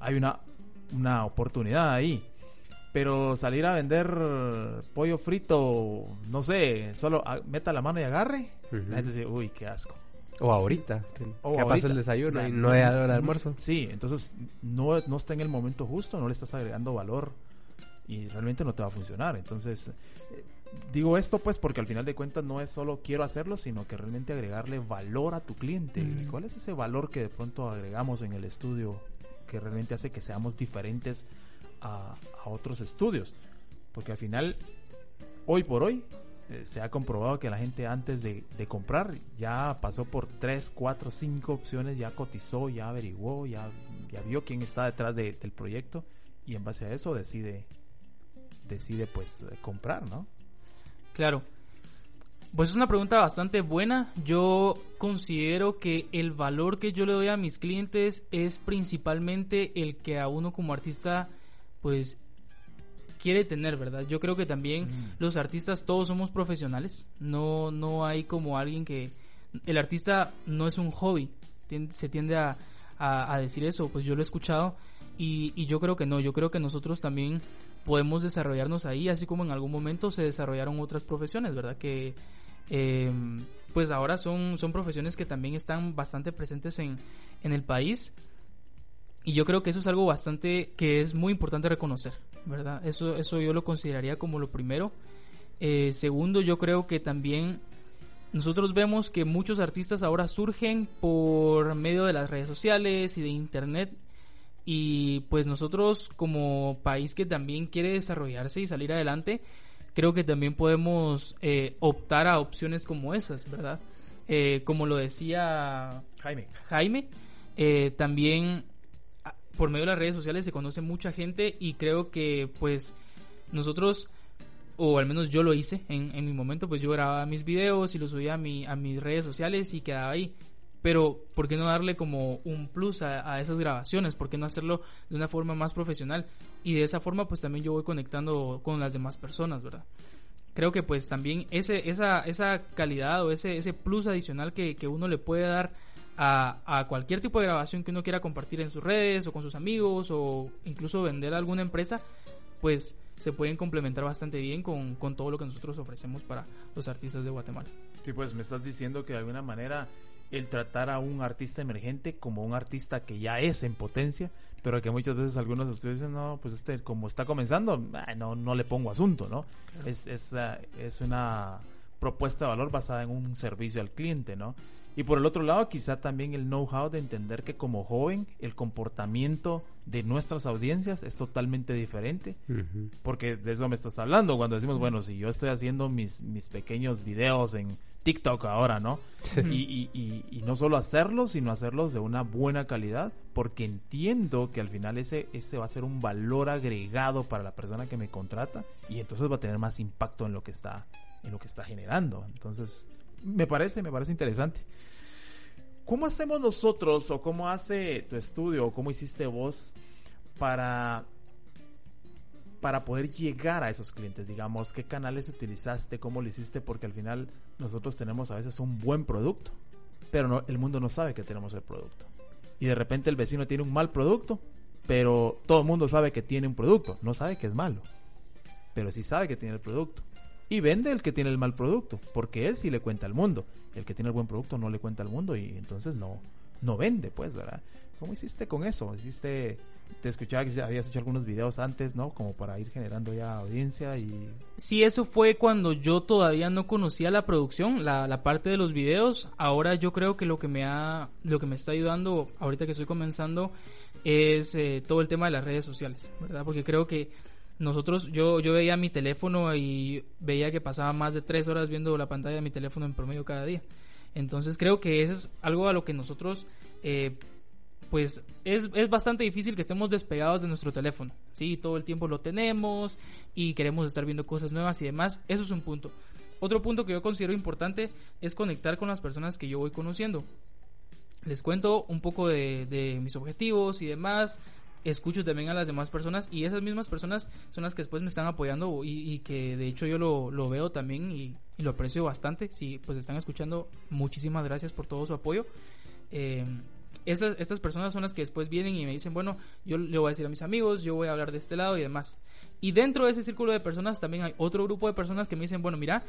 Hay una, una oportunidad ahí pero salir a vender pollo frito, no sé, solo meta la mano y agarre, uh -huh. la gente dice, uy, qué asco.
O ahorita, que o pasó el desayuno o sea, y no hay hora de almuerzo.
Sí, entonces no, no está en el momento justo, no le estás agregando valor y realmente no te va a funcionar. Entonces, eh, digo esto pues porque al final de cuentas no es solo quiero hacerlo, sino que realmente agregarle valor a tu cliente. Mm. ¿Cuál es ese valor que de pronto agregamos en el estudio que realmente hace que seamos diferentes a, otros estudios. Porque al final, hoy por hoy, eh, se ha comprobado que la gente antes de, comprar ya pasó por 3, 4, 5 opciones, ya cotizó, ya averiguó, ya, ya vio quién está detrás de, del proyecto y en base a eso decide, decide pues comprar, ¿no?
Claro. Pues es una pregunta bastante buena. Yo considero que el valor que yo le doy a mis clientes es principalmente el que a uno como artista pues quiere tener, ¿verdad? Yo creo que también mm. los artistas todos somos profesionales, no, no hay como alguien que... El artista no es un hobby, tiende, se tiende a, a, a, decir eso, pues yo lo he escuchado y, y, yo creo que no, yo creo que nosotros también podemos desarrollarnos ahí, así como en algún momento se desarrollaron otras profesiones, ¿verdad? Que eh, pues ahora son, son profesiones que también están bastante presentes en, en el país y yo creo que eso es algo bastante que es muy importante reconocer, ¿verdad? Eso, eso yo lo consideraría como lo primero. Eh, segundo, yo creo que también nosotros vemos que muchos artistas ahora surgen por medio de las redes sociales y de internet. Y pues nosotros como país que también quiere desarrollarse y salir adelante, creo que también podemos eh, optar a opciones como esas, ¿verdad? Eh, como lo decía
Jaime.
Jaime, eh, también por medio de las redes sociales se conoce mucha gente y creo que pues nosotros o al menos yo lo hice en, mi momento pues yo grababa mis videos y los subía a, mi, mis redes sociales y quedaba ahí pero ¿por qué no darle como un plus a, a, esas grabaciones? ¿Por qué no hacerlo de una forma más profesional? Y de esa forma pues también yo voy conectando con las demás personas, ¿verdad? creo que pues también ese, esa, esa calidad o ese, ese plus adicional que, que uno le puede dar a, a, cualquier tipo de grabación que uno quiera compartir en sus redes o con sus amigos o incluso vender a alguna empresa, pues se pueden complementar bastante bien con, con todo lo que nosotros ofrecemos para los artistas de Guatemala.
Sí, pues me estás diciendo que de alguna manera el tratar a un artista emergente como un artista que ya es en potencia, pero que muchas veces algunos de ustedes dicen, no, pues este, como está comenzando, no, no le pongo asunto, ¿no? Claro. Es, es, uh, es una propuesta de valor basada en un servicio al cliente, ¿no? Y por el otro lado, quizá también el know-how de entender que como joven el comportamiento de nuestras audiencias es totalmente diferente. Uh -huh. Porque de eso me estás hablando cuando decimos, bueno, si yo estoy haciendo mis, mis pequeños videos en TikTok ahora, ¿no? y, y, y, y, no solo hacerlos, sino hacerlos de una buena calidad, porque entiendo que al final ese, ese va a ser un valor agregado para la persona que me contrata y entonces va a tener más impacto en lo que está, en lo que está generando. Entonces, me parece, me parece interesante. ¿Cómo hacemos nosotros o cómo hace tu estudio o cómo hiciste vos para para poder llegar a esos clientes, digamos, qué canales utilizaste, cómo lo hiciste, porque al final nosotros tenemos a veces un buen producto, pero no, el mundo no sabe que tenemos el producto. Y de repente el vecino tiene un mal producto, pero todo el mundo sabe que tiene un producto, no sabe que es malo, pero sí sabe que tiene el producto. Y vende el que tiene el mal producto, porque él sí le cuenta al mundo. El que tiene el buen producto no le cuenta al mundo y entonces no, no vende, pues, ¿verdad? ¿Cómo hiciste con eso? ¿Hiciste, te escuchaba que habías hecho algunos videos antes, ¿no? Como para ir generando ya audiencia y...
Sí, eso fue cuando yo todavía no conocía la producción, la, la parte de los videos. Ahora yo creo que lo que me ha, lo que me está ayudando ahorita que estoy comenzando es eh, todo el tema de las redes sociales, ¿verdad? Porque creo que nosotros, yo, yo veía mi teléfono y veía que pasaba más de tres horas viendo la pantalla de mi teléfono en promedio cada día. Entonces creo que eso es algo a lo que nosotros, eh, pues es, es, bastante difícil que estemos despegados de nuestro teléfono. Sí, todo el tiempo lo tenemos y queremos estar viendo cosas nuevas y demás. Eso es un punto. Otro punto que yo considero importante es conectar con las personas que yo voy conociendo. Les cuento un poco de, de mis objetivos y demás escucho también a las demás personas y esas mismas personas son las que después me están apoyando y, y que de hecho yo lo, lo veo también y, y, lo aprecio bastante. Si pues están escuchando, muchísimas gracias por todo su apoyo. Eh, estas, estas personas son las que después vienen y me dicen, bueno, yo le voy a decir a mis amigos, yo voy a hablar de este lado y demás. Y dentro de ese círculo de personas también hay otro grupo de personas que me dicen, bueno, mira,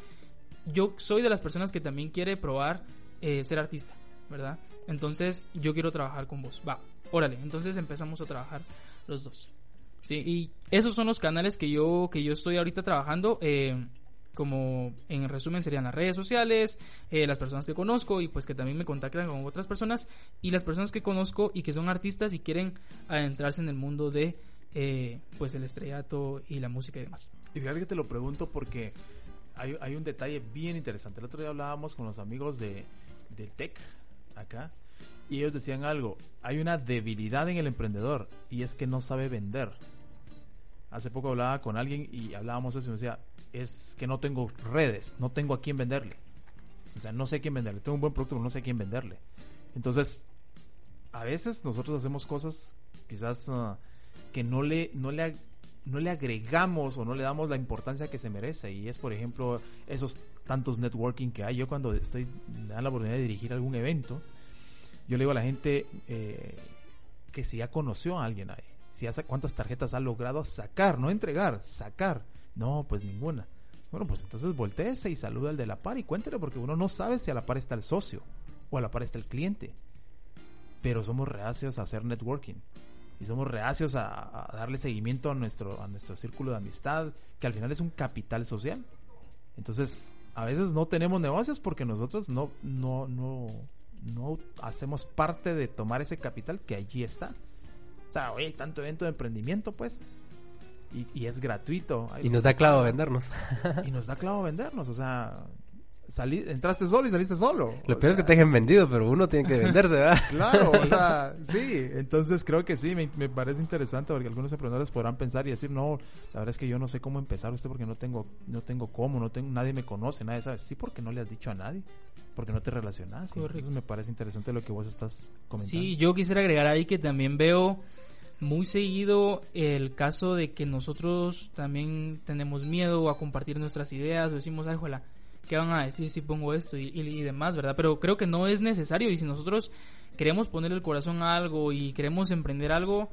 yo soy de las personas que también quiere probar eh, ser artista, ¿verdad? Entonces yo quiero trabajar con vos. Va, órale, entonces empezamos a trabajar los dos. Sí, y esos son los canales que yo, que yo estoy ahorita trabajando. Eh, como en resumen serían las redes sociales, eh, las personas que conozco y pues que también me contactan con otras personas y las personas que conozco y que son artistas y quieren adentrarse en el mundo de eh, pues el estrellato y la música y demás.
Y fíjate que te lo pregunto porque hay, hay un detalle bien interesante. El otro día hablábamos con los amigos de, del TEC acá y ellos decían algo, hay una debilidad en el emprendedor y es que no sabe vender. Hace poco hablaba con alguien y hablábamos eso y decía, es que no tengo redes, no tengo a quién venderle. O sea, no sé a quién venderle. Tengo un buen producto, pero no sé a quién venderle. Entonces, a veces nosotros hacemos cosas quizás uh, que no le, no le, no le agregamos o no le damos la importancia que se merece. Y es, por ejemplo, esos tantos networking que hay. Yo cuando estoy, me dan la oportunidad de dirigir algún evento, yo le digo a la gente eh, que si ya conoció a alguien ahí, si ya cuántas tarjetas ha logrado sacar, no entregar, sacar. No, pues ninguna. Bueno, pues entonces volteese y saluda al de la par y cuéntele porque uno no sabe si a la par está el socio o a la par está el cliente. Pero somos reacios a hacer networking y somos reacios a, a, darle seguimiento a nuestro, a nuestro círculo de amistad, que al final es un capital social. Entonces, a veces no tenemos negocios porque nosotros no, no, no, no hacemos parte de tomar ese capital que allí está. O sea, oye, tanto evento de emprendimiento, pues. Y, y es gratuito.
Y nos da clavo vendernos.
y nos da clavo vendernos. O sea, salí, entraste solo y saliste solo.
Lo peor es que te dejen vendido, pero uno tiene que venderse, ¿verdad?
Claro, o sea, sí, entonces creo que sí, me, me parece interesante porque algunos emprendedores podrán pensar y decir, no, la verdad es que yo no sé cómo empezar usted porque no tengo, no tengo cómo, no tengo, nadie me conoce, nadie sabe. Sí, porque no le has dicho a nadie, porque no te relacionas. Entonces me parece interesante lo que vos estás comentando.
Sí, yo quisiera agregar ahí que también veo muy seguido el caso de que nosotros también tenemos miedo a compartir nuestras ideas o decimos, ay, jola, ¿qué van a decir si pongo esto y, demás, verdad? Pero creo que no es necesario y si nosotros queremos poner el corazón a algo y queremos emprender algo,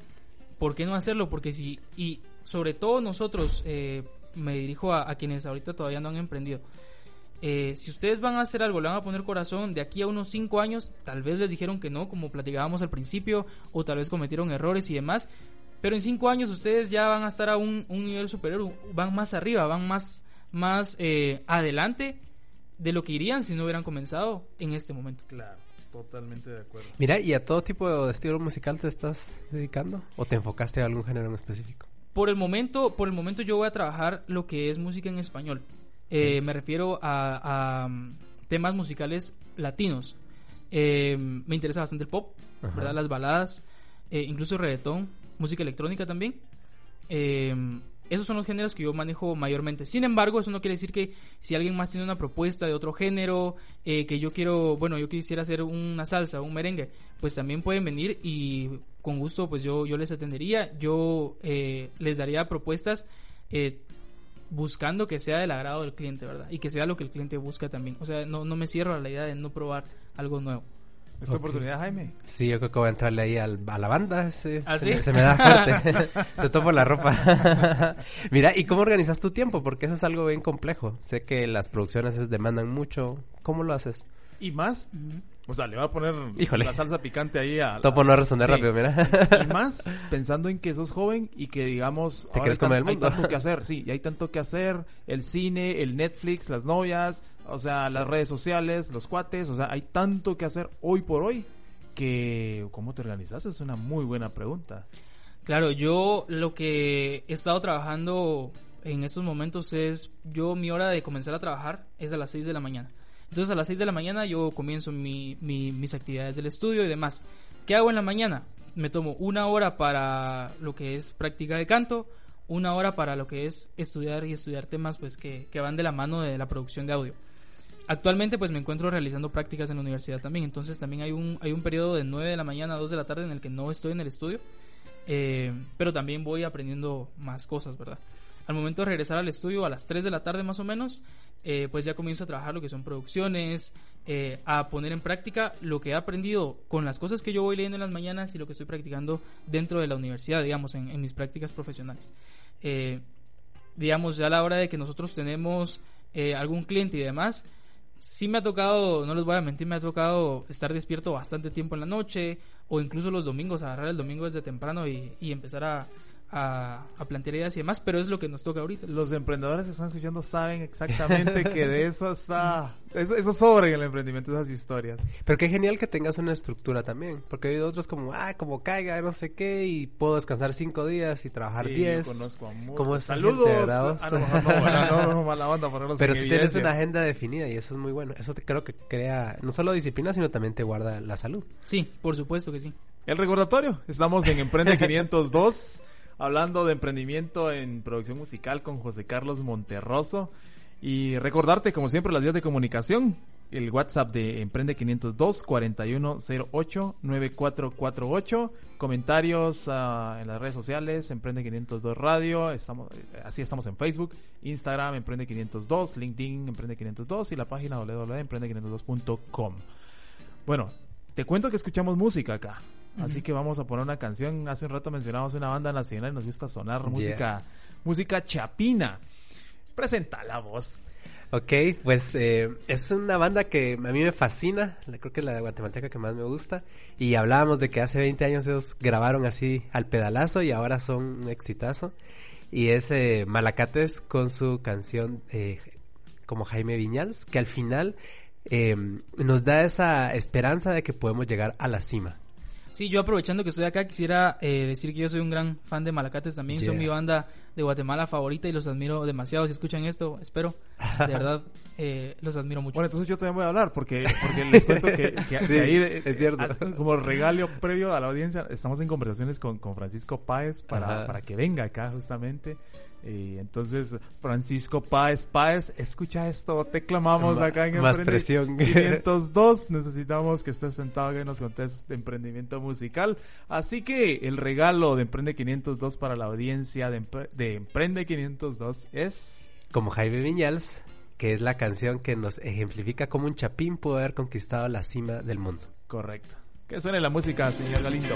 ¿por qué no hacerlo? Porque si, y sobre todo nosotros, eh, me dirijo a, quienes ahorita todavía no han emprendido, eh, si ustedes van a hacer algo, le van a poner corazón, de aquí a unos 5 años, tal vez les dijeron que no, como platicábamos al principio, o tal vez cometieron errores y demás, pero en 5 años ustedes ya van a estar a un nivel superior, van más arriba, van más, más eh, adelante de lo que irían si no hubieran comenzado en este momento.
Claro, totalmente de acuerdo.
Mira, ¿y a todo tipo de estilo musical te estás dedicando? ¿O te enfocaste a algún género en específico?
Por el momento, por el momento yo voy a trabajar lo que es música en español. Eh, me refiero a, a, mm, temas musicales latinos. Eh, me interesa bastante el pop,
Ajá.
¿verdad? Las baladas, eh, incluso reggaetón, música electrónica también. Esos son los géneros que yo manejo mayormente. Sin embargo, eso no quiere decir que si alguien más tiene una propuesta de otro género, eh, que yo quiero, bueno, yo quisiera hacer una salsa, un merengue, pues también pueden venir y con gusto, pues yo, yo les atendería, yo eh, les daría propuestas eh, buscando que sea del agrado del cliente, ¿verdad? Y que sea lo que el cliente busca también. O sea, no, no me cierro a la idea de no probar algo nuevo.
¿Es tu
Ok.
oportunidad, Jaime?
Sí, yo creo que voy a entrarle ahí al- a la banda. Se,
¿Ah,
se
sí?
se me da fuerte. Te topo la ropa. Mira, ¿y cómo organizas tu tiempo? Porque eso es algo bien complejo. Sé que las producciones es- demandan mucho. ¿Cómo lo haces?
Y más, o sea, le va a poner
Híjole.
la salsa picante ahí a...
Topo no responder
Sí.
rápido, mira.
Y más pensando en que sos joven y que digamos
Te quieres
hay
comer el
hay
mundo.
tanto que hacer, sí, y hay tanto que hacer, el cine, el Netflix, las novias, o sea, las redes sociales, los cuates, o sea, hay tanto que hacer hoy por hoy que ¿cómo te organizas? Es una muy buena pregunta.
Claro, yo lo que he estado trabajando en estos momentos es, yo mi hora de comenzar a trabajar es a las 6 de la mañana. Entonces a las 6 de la mañana yo comienzo mi- mi- mis actividades del estudio y demás. ¿Qué hago en la mañana? Me tomo una hora para lo que es práctica de canto, una hora para lo que es estudiar y estudiar temas pues que, que van de la mano de la producción de audio. Actualmente pues me encuentro realizando prácticas en la universidad también, entonces también hay un, hay un periodo de 9 de la mañana a 2 de la tarde en el que no estoy en el estudio, eh, pero también voy aprendiendo más cosas, ¿verdad? Al momento de regresar al estudio a las 3 de la tarde más o menos, eh, pues ya comienzo a trabajar lo que son producciones, eh, a poner en práctica lo que he aprendido con las cosas que yo voy leyendo en las mañanas y lo que estoy practicando dentro de la universidad, digamos, en, en mis prácticas profesionales. Eh, digamos, ya a la hora de que nosotros tenemos eh, algún cliente y demás, sí me ha tocado, no les voy a mentir, me ha tocado estar despierto bastante tiempo en la noche o incluso los domingos, agarrar el domingo desde temprano y, y empezar a, a, a plantear ideas y demás, pero es lo que nos toca ahorita.
Los emprendedores que están escuchando saben exactamente que de eso está, eso, eso sobra en el emprendimiento, esas historias.
Pero qué genial que tengas una estructura también. Porque hay otros como, ah, como caiga, no sé qué, y puedo descansar cinco días y trabajar
Sí, yo
diez.
conozco a muchos.
Como
Saludos.
gente.
Ah, no, no, no, no, mala onda ponerlos
Pero si tienes una agenda definida y eso es muy bueno. Eso te, creo que crea no solo disciplina, sino también te guarda la salud.
Sí, por supuesto que sí.
El recordatorio, estamos en Emprende 502, hablando de emprendimiento en producción musical con José Carlos Monterroso. Y recordarte, como siempre, las vías de comunicación. El WhatsApp de Emprende 502 4108 9448. Comentarios ah, en las redes sociales, Emprende 502 Radio. Estamos, así estamos en Facebook, Instagram, Emprende 502, LinkedIn, Emprende 502 y la página www.emprende502.com. Bueno, te cuento que escuchamos música acá. Así que vamos a poner una canción. Hace un rato mencionamos una banda nacional y nos gusta sonar
Yeah.
música, música chapina. Presenta la voz.
Ok, pues eh, es una banda que a mí me fascina, creo que es la guatemalteca que más me gusta, y hablábamos de que hace 20 años ellos grabaron así al pedalazo y ahora son un exitazo, y es eh, Malacates con su canción eh, como Jaime Viñals, que al final eh, nos da esa esperanza de que podemos llegar a la cima.
Sí, yo aprovechando que estoy acá, quisiera eh, decir que yo soy un gran fan de Malacates también. Son
Yeah.
mi banda de Guatemala favorita y los admiro demasiado. Si escuchan esto, espero. De verdad, eh, los admiro mucho.
Bueno, entonces yo también voy a hablar porque, porque les cuento que, que-
Sí,
que ahí,
es cierto.
a- como regalo previo a la audiencia, estamos en conversaciones con, con Francisco Páez para,
Ajá.
para que venga acá justamente. Y entonces, Francisco Páez, Páez, escucha esto, te clamamos
Ma-
acá en
más
Emprende
presión.
502. Necesitamos que estés sentado y nos contes de emprendimiento musical. Así que el regalo de Emprende 502 para la audiencia de, Empre- de Emprende 502 es...
Como Jaime Viñals, que es la canción que nos ejemplifica cómo un chapín pudo haber conquistado la cima del mundo.
Correcto. Que suene la música, señor Galindo.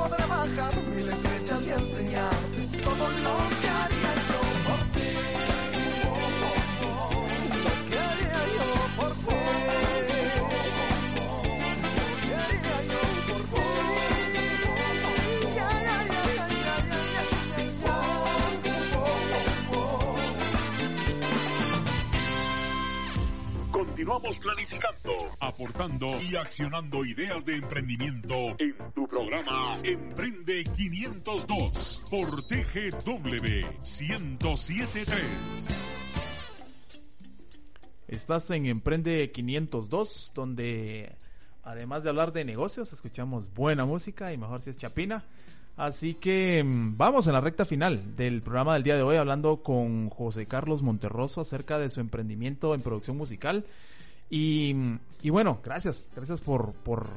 tiempo de y enseñar todo lo que haría yo por ti. Yo por
Continuamos planeando y accionando ideas de emprendimiento en tu programa Emprende 502 por TGW 1073.
Estás en Emprende 502, donde además de hablar de negocios, escuchamos buena música y mejor si es chapina. Así que mm, vamos en la recta final del programa del día de hoy hablando con José Carlos Monterroso acerca de su emprendimiento en producción musical. Y, y bueno, gracias, gracias por, por,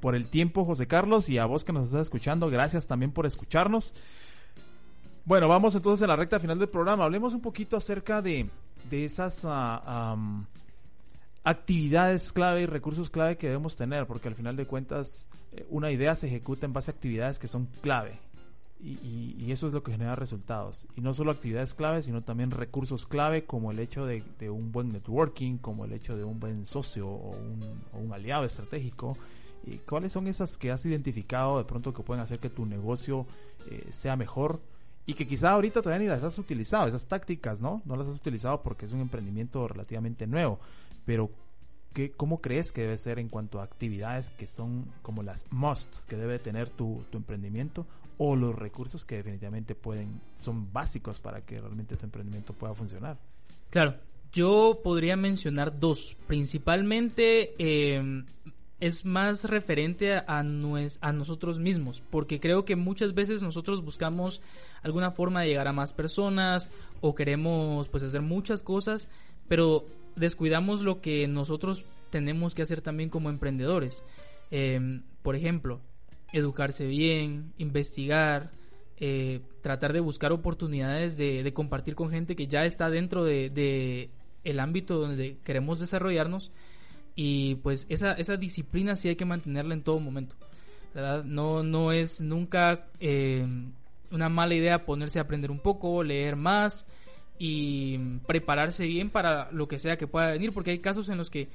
por el tiempo José Carlos y a vos que nos estás escuchando, gracias también por escucharnos. Bueno, vamos entonces a la recta final del programa. Hablemos un poquito acerca de, de esas am, actividades clave y recursos clave que debemos tener, porque al final de cuentas eh, una idea se ejecuta en base a actividades que son clave. Y, y- eso es lo que genera resultados. Y no solo actividades clave, sino también recursos clave como el hecho de, un buen networking, como el hecho de un buen socio o un, aliado estratégico. ¿Y cuáles son esas que has identificado de pronto que pueden hacer que tu negocio eh, sea mejor? Y que quizá ahorita todavía ni las has utilizado, esas tácticas, ¿no? No las has utilizado porque es un emprendimiento relativamente nuevo. Pero ¿qué, ¿cómo crees que debe ser en cuanto a actividades que son como las must que debe tener tu emprendimiento o los recursos que definitivamente pueden, son básicos para que realmente tu emprendimiento pueda funcionar?
Claro, yo podría mencionar dos. Principalmente eh, es más referente a, nues- a nosotros mismos, porque creo que muchas veces nosotros buscamos alguna forma de llegar a más personas o queremos pues hacer muchas cosas, pero descuidamos lo que nosotros tenemos que hacer también como emprendedores. Eh, por ejemplo, educarse bien, investigar, eh, tratar de buscar oportunidades de, de compartir con gente que ya está dentro de, de el ámbito donde queremos desarrollarnos y pues esa, esa disciplina sí hay que mantenerla en todo momento. ¿verdad? No, no es nunca eh, una mala idea ponerse a aprender un poco, leer más y prepararse bien para lo que sea que pueda venir, porque hay casos en los que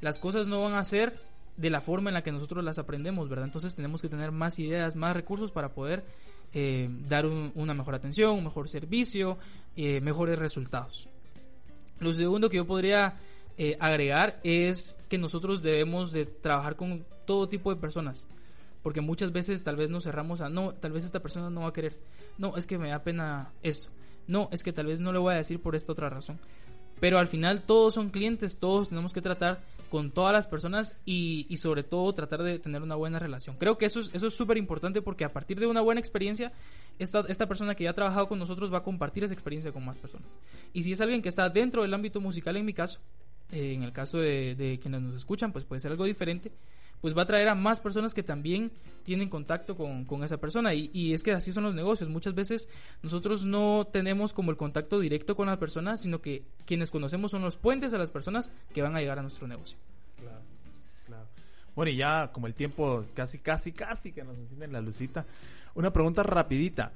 las cosas no van a ser de la forma en la que nosotros las aprendemos, ¿verdad? Entonces tenemos que tener más ideas, más recursos para poder eh, dar un- una mejor atención, un mejor servicio, eh, mejores resultados. Lo segundo que yo podría eh, agregar es que nosotros debemos de trabajar con todo tipo de personas. Porque muchas veces tal vez nos cerramos a, no, tal vez esta persona no va a querer. No, es que me da pena esto. No, es que tal vez no le voy a decir por esta otra razón. Pero al final todos son clientes, todos tenemos que tratar con todas las personas y, y sobre todo tratar de tener una buena relación. Creo que eso es eso es súper importante porque a partir de una buena experiencia, esta, esta persona que ya ha trabajado con nosotros va a compartir esa experiencia con más personas. Y si es alguien que está dentro del ámbito musical, en mi caso, eh, en el caso de, de quienes nos escuchan, pues puede ser algo diferente, pues va a traer a más personas que también tienen contacto con, con esa persona. Y, y es que así son los negocios. Muchas veces nosotros no tenemos como el contacto directo con la persona, sino que quienes conocemos son los puentes a las personas que van a llegar a nuestro negocio.
Bueno, y ya como el tiempo casi, casi, casi que nos encienden la lucita, una pregunta rapidita.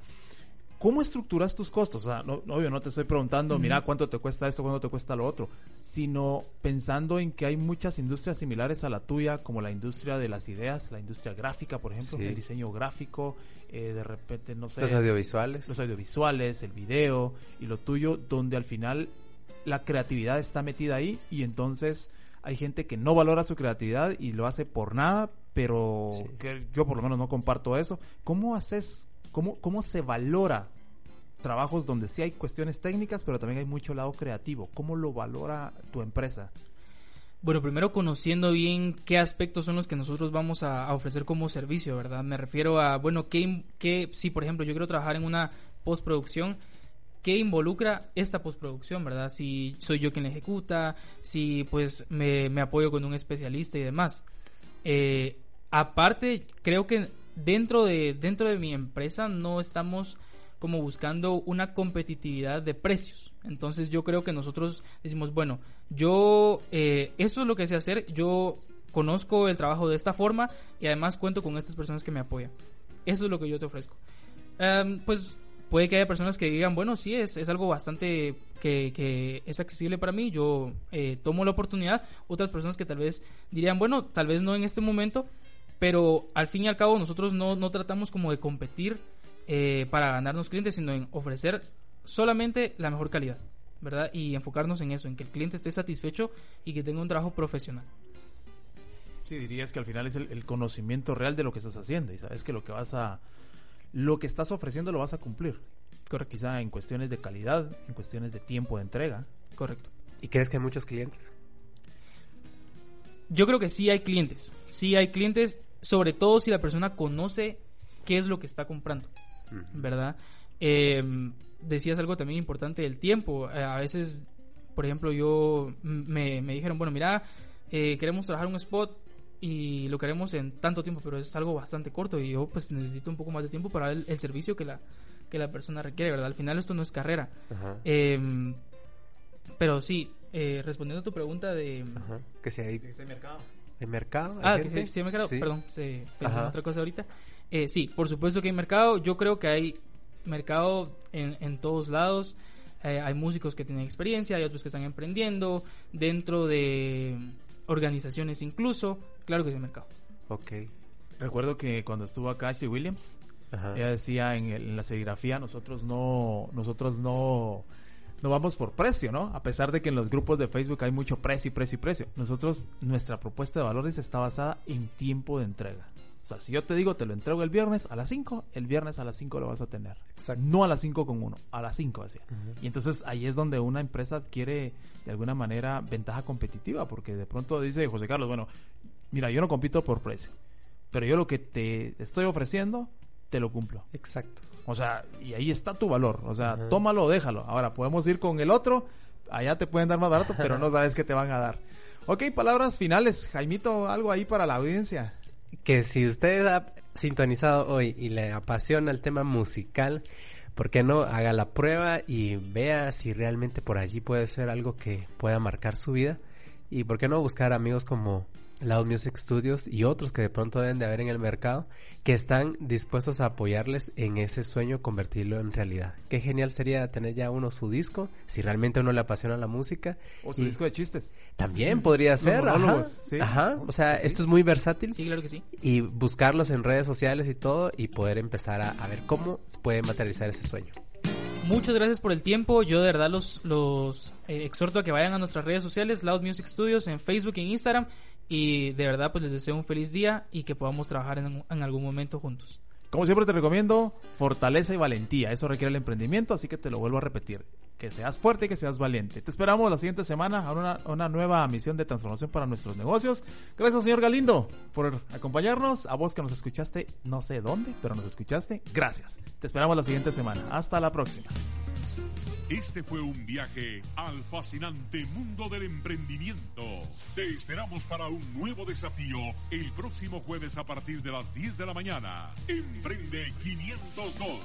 ¿Cómo estructuras tus costos? O sea, no, obvio, no te estoy preguntando, mira cuánto te cuesta esto, cuánto te cuesta lo otro, sino pensando en que hay muchas industrias similares a la tuya, como la industria de las ideas, la industria gráfica, por ejemplo,
Sí.
el diseño gráfico, eh, de repente, no sé,
Los audiovisuales.
los audiovisuales, el video y lo tuyo, donde al final la creatividad está metida ahí y entonces hay gente que no valora su creatividad y lo hace por nada, pero
Sí.
que yo por lo menos no comparto eso. ¿Cómo haces, cómo, cómo se valora trabajos donde sí hay cuestiones técnicas, pero también hay mucho lado creativo? ¿Cómo lo valora tu empresa?
Bueno, primero conociendo bien qué aspectos son los que nosotros vamos a, ofrecer como servicio, ¿verdad? Me refiero a, bueno, qué, qué, si por ejemplo yo quiero trabajar en una postproducción, ¿qué involucra esta postproducción, verdad? Si soy yo quien la ejecuta, si pues me, me apoyo con un especialista y demás. Eh, aparte, creo que dentro de, dentro de mi empresa no estamos como buscando una competitividad de precios. Entonces yo creo que nosotros decimos, bueno, yo, eh, esto es lo que sé hacer, yo conozco el trabajo de esta forma y además cuento con estas personas que me apoyan. Eso es lo que yo te ofrezco. Em, pues puede que haya personas que digan, bueno, sí, es, es algo bastante que, que es accesible para mí, yo eh, tomo la oportunidad. Otras personas que tal vez dirían, bueno, tal vez no en este momento, pero al fin y al cabo nosotros no, no tratamos como de competir eh, para ganarnos clientes, sino en ofrecer solamente la mejor calidad, ¿verdad? Y enfocarnos en eso, en que el cliente esté satisfecho y que tenga un trabajo profesional.
Sí, dirías que al final es el, el conocimiento real de lo que estás haciendo y sabes que lo que vas a, lo que estás ofreciendo lo vas a cumplir.
Correcto.
Quizá en cuestiones de calidad, en cuestiones de tiempo de entrega.
Correcto.
¿Y crees que hay muchos clientes?
Yo creo que sí hay clientes. Sí hay clientes, sobre todo si la persona conoce qué es lo que está comprando, ¿verdad? Eh, decías algo también importante del tiempo. Eh, a veces, por ejemplo, yo me, me dijeron, bueno, mira, eh, queremos trabajar un spot y lo queremos en tanto tiempo, pero es algo bastante corto y yo pues necesito un poco más de tiempo para el, el servicio que la, que la persona requiere, ¿verdad? Al final esto no es carrera.
Ajá.
Eh, pero sí, eh, respondiendo a tu pregunta de...
Ajá. Que si hay,
Este mercado.
Hay mercado. ¿Hay
Ah, que
gente?
sí, sí hay mercado.
Sí.
Perdón, se pensé en otra cosa ahorita. Eh, sí, por supuesto que hay mercado. Yo creo que hay mercado en, en todos lados. Eh, hay músicos que tienen experiencia, hay otros que están emprendiendo, dentro de organizaciones incluso. Claro que sí hay mercado.
Ok.
Recuerdo que cuando estuvo acá Ashley Williams,
Ajá.
ella decía en, el- en la serigrafía nosotros no nosotros no no vamos por precio, ¿no? A pesar de que en los grupos de Facebook hay mucho precio y precio y precio. Nosotros, nuestra propuesta de valores está basada en tiempo de entrega. O sea, si yo te digo te lo entrego el viernes a las 5, el viernes a las 5 lo vas a tener.
Exacto.
No a las 5 con uno, a las 5 decía. Y entonces ahí es donde una empresa adquiere de alguna manera ventaja competitiva, porque de pronto dice José Carlos, bueno, mira, yo no compito por precio, pero yo lo que te estoy ofreciendo, te lo cumplo.
Exacto.
O sea, y ahí está tu valor. O sea, tómalo o déjalo. Ahora, podemos ir con el otro. Allá te pueden dar más barato, pero no sabes qué te van a dar. Ok, palabras finales. Jaimito, algo ahí para la audiencia.
que si usted ha sintonizado hoy y le apasiona el tema musical, ¿por qué no haga la prueba y vea si realmente por allí puede ser algo que pueda marcar su vida? Y por qué no buscar amigos como Loud Music Studios y otros que de pronto deben de haber en el mercado que están dispuestos a apoyarles en ese sueño, convertirlo en realidad. Qué genial sería tener ya uno su disco, si realmente a uno le apasiona la música.
O su
Y
disco de chistes.
También podría ser, ajá.
monólogos, sí.
Ajá, o sea, esto es muy versátil
Sí, claro que sí.
y buscarlos en redes sociales y todo y poder empezar a, a ver cómo se puede materializar ese sueño.
Muchas gracias por el tiempo. Yo de verdad los, los eh, exhorto a que vayan a nuestras redes sociales, Loud Music Studios, en Facebook y en Instagram. Y de verdad pues les deseo un feliz día y que podamos trabajar en, en algún momento juntos.
Como siempre te recomiendo, fortaleza y valentía. Eso requiere el emprendimiento, así que te lo vuelvo a repetir. Que seas fuerte y que seas valiente. Te esperamos la siguiente semana a una, una nueva misión de transformación para nuestros negocios. Gracias, señor Galindo, por acompañarnos. A vos que nos escuchaste, no sé dónde, pero nos escuchaste. Gracias. Te esperamos la siguiente semana. Hasta la próxima.
Este fue un viaje al fascinante mundo del emprendimiento. Te esperamos para un nuevo desafío el próximo jueves a partir de las 10 de la mañana. Emprende 502.